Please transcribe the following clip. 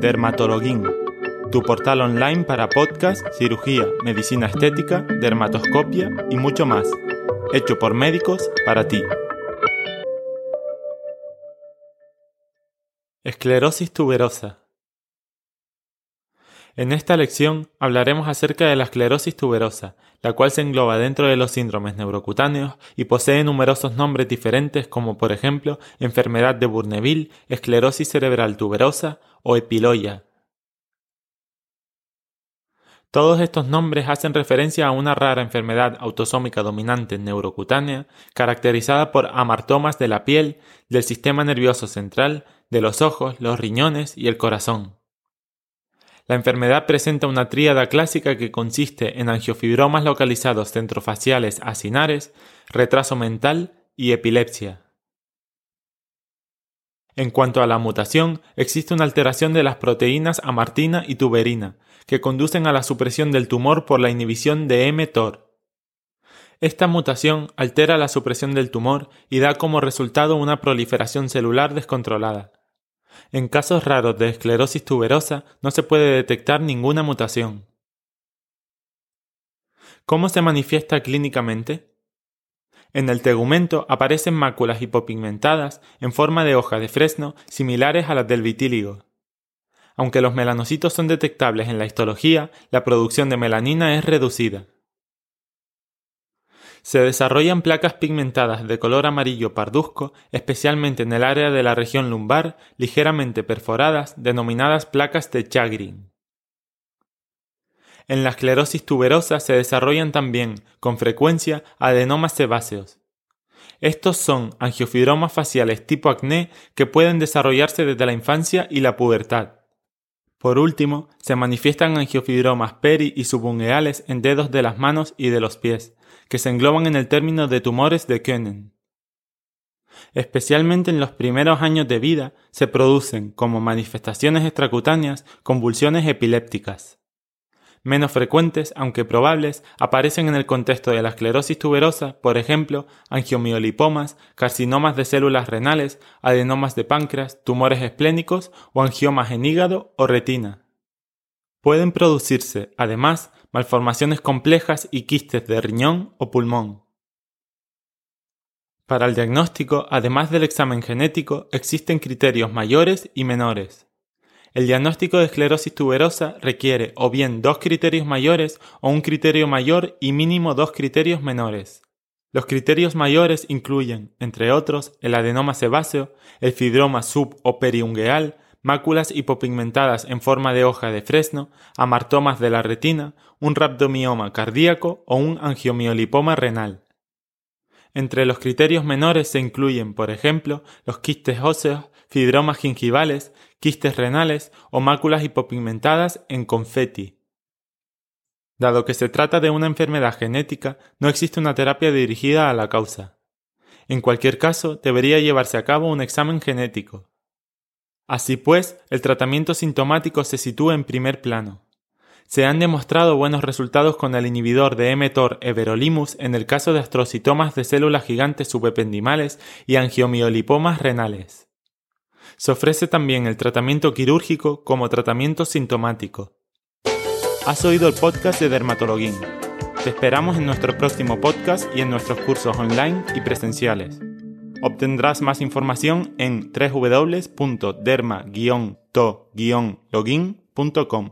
Dermatologuín, tu portal online para podcast, cirugía, medicina estética, dermatoscopia y mucho más, hecho por médicos para ti. Esclerosis tuberosa. En esta lección hablaremos acerca de la esclerosis tuberosa, la cual se engloba dentro de los síndromes neurocutáneos y posee numerosos nombres diferentes como por ejemplo enfermedad de Bourneville, esclerosis cerebral tuberosa o epiloya. Todos estos nombres hacen referencia a una rara enfermedad autosómica dominante neurocutánea caracterizada por amartomas de la piel, del sistema nervioso central, de los ojos, los riñones y el corazón. La enfermedad presenta una tríada clásica que consiste en angiofibromas localizados centrofaciales acinares, retraso mental y epilepsia. En cuanto a la mutación, existe una alteración de las proteínas amartina y tuberina, que conducen a la supresión del tumor por la inhibición de mTOR. Esta mutación altera la supresión del tumor y da como resultado una proliferación celular descontrolada. En casos raros de esclerosis tuberosa no se puede detectar ninguna mutación. ¿Cómo se manifiesta clínicamente? En el tegumento aparecen máculas hipopigmentadas en forma de hoja de fresno similares a las del vitíligo. Aunque los melanocitos son detectables en la histología, la producción de melanina es reducida. Se desarrollan placas pigmentadas de color amarillo parduzco, especialmente en el área de la región lumbar, ligeramente perforadas, denominadas placas de Chagrin. En la esclerosis tuberosa se desarrollan también, con frecuencia, adenomas sebáceos. Estos son angiofibromas faciales tipo acné que pueden desarrollarse desde la infancia y la pubertad. Por último, se manifiestan angiofibromas peri y subungueales en dedos de las manos y de los pies, que se engloban en el término de tumores de Koenen. Especialmente en los primeros años de vida se producen, como manifestaciones extracutáneas, convulsiones epilépticas. Menos frecuentes, aunque probables, aparecen en el contexto de la esclerosis tuberosa, por ejemplo, angiomiolipomas, carcinomas de células renales, adenomas de páncreas, tumores esplénicos o angiomas en hígado o retina. Pueden producirse, además, malformaciones complejas y quistes de riñón o pulmón. Para el diagnóstico, además del examen genético, existen criterios mayores y menores. El diagnóstico de esclerosis tuberosa requiere o bien dos criterios mayores o un criterio mayor y mínimo dos criterios menores. Los criterios mayores incluyen, entre otros, el adenoma sebáceo, el fibroma sub o periungueal, máculas hipopigmentadas en forma de hoja de fresno, amartomas de la retina, un rhabdomioma cardíaco o un angiomiolipoma renal. Entre los criterios menores se incluyen, por ejemplo, los quistes óseos, fibromas gingivales, quistes renales o máculas hipopigmentadas en confeti. Dado que se trata de una enfermedad genética, no existe una terapia dirigida a la causa. En cualquier caso, debería llevarse a cabo un examen genético. Así pues, el tratamiento sintomático se sitúa en primer plano. Se han demostrado buenos resultados con el inhibidor de mTOR everolimus en el caso de astrocitomas de células gigantes subependimales y angiomiolipomas renales. Se ofrece también el tratamiento quirúrgico como tratamiento sintomático. Has oído el podcast de Dermatologuín. Te esperamos en nuestro próximo podcast y en nuestros cursos online y presenciales. Obtendrás más información en www.derma-to-login.com.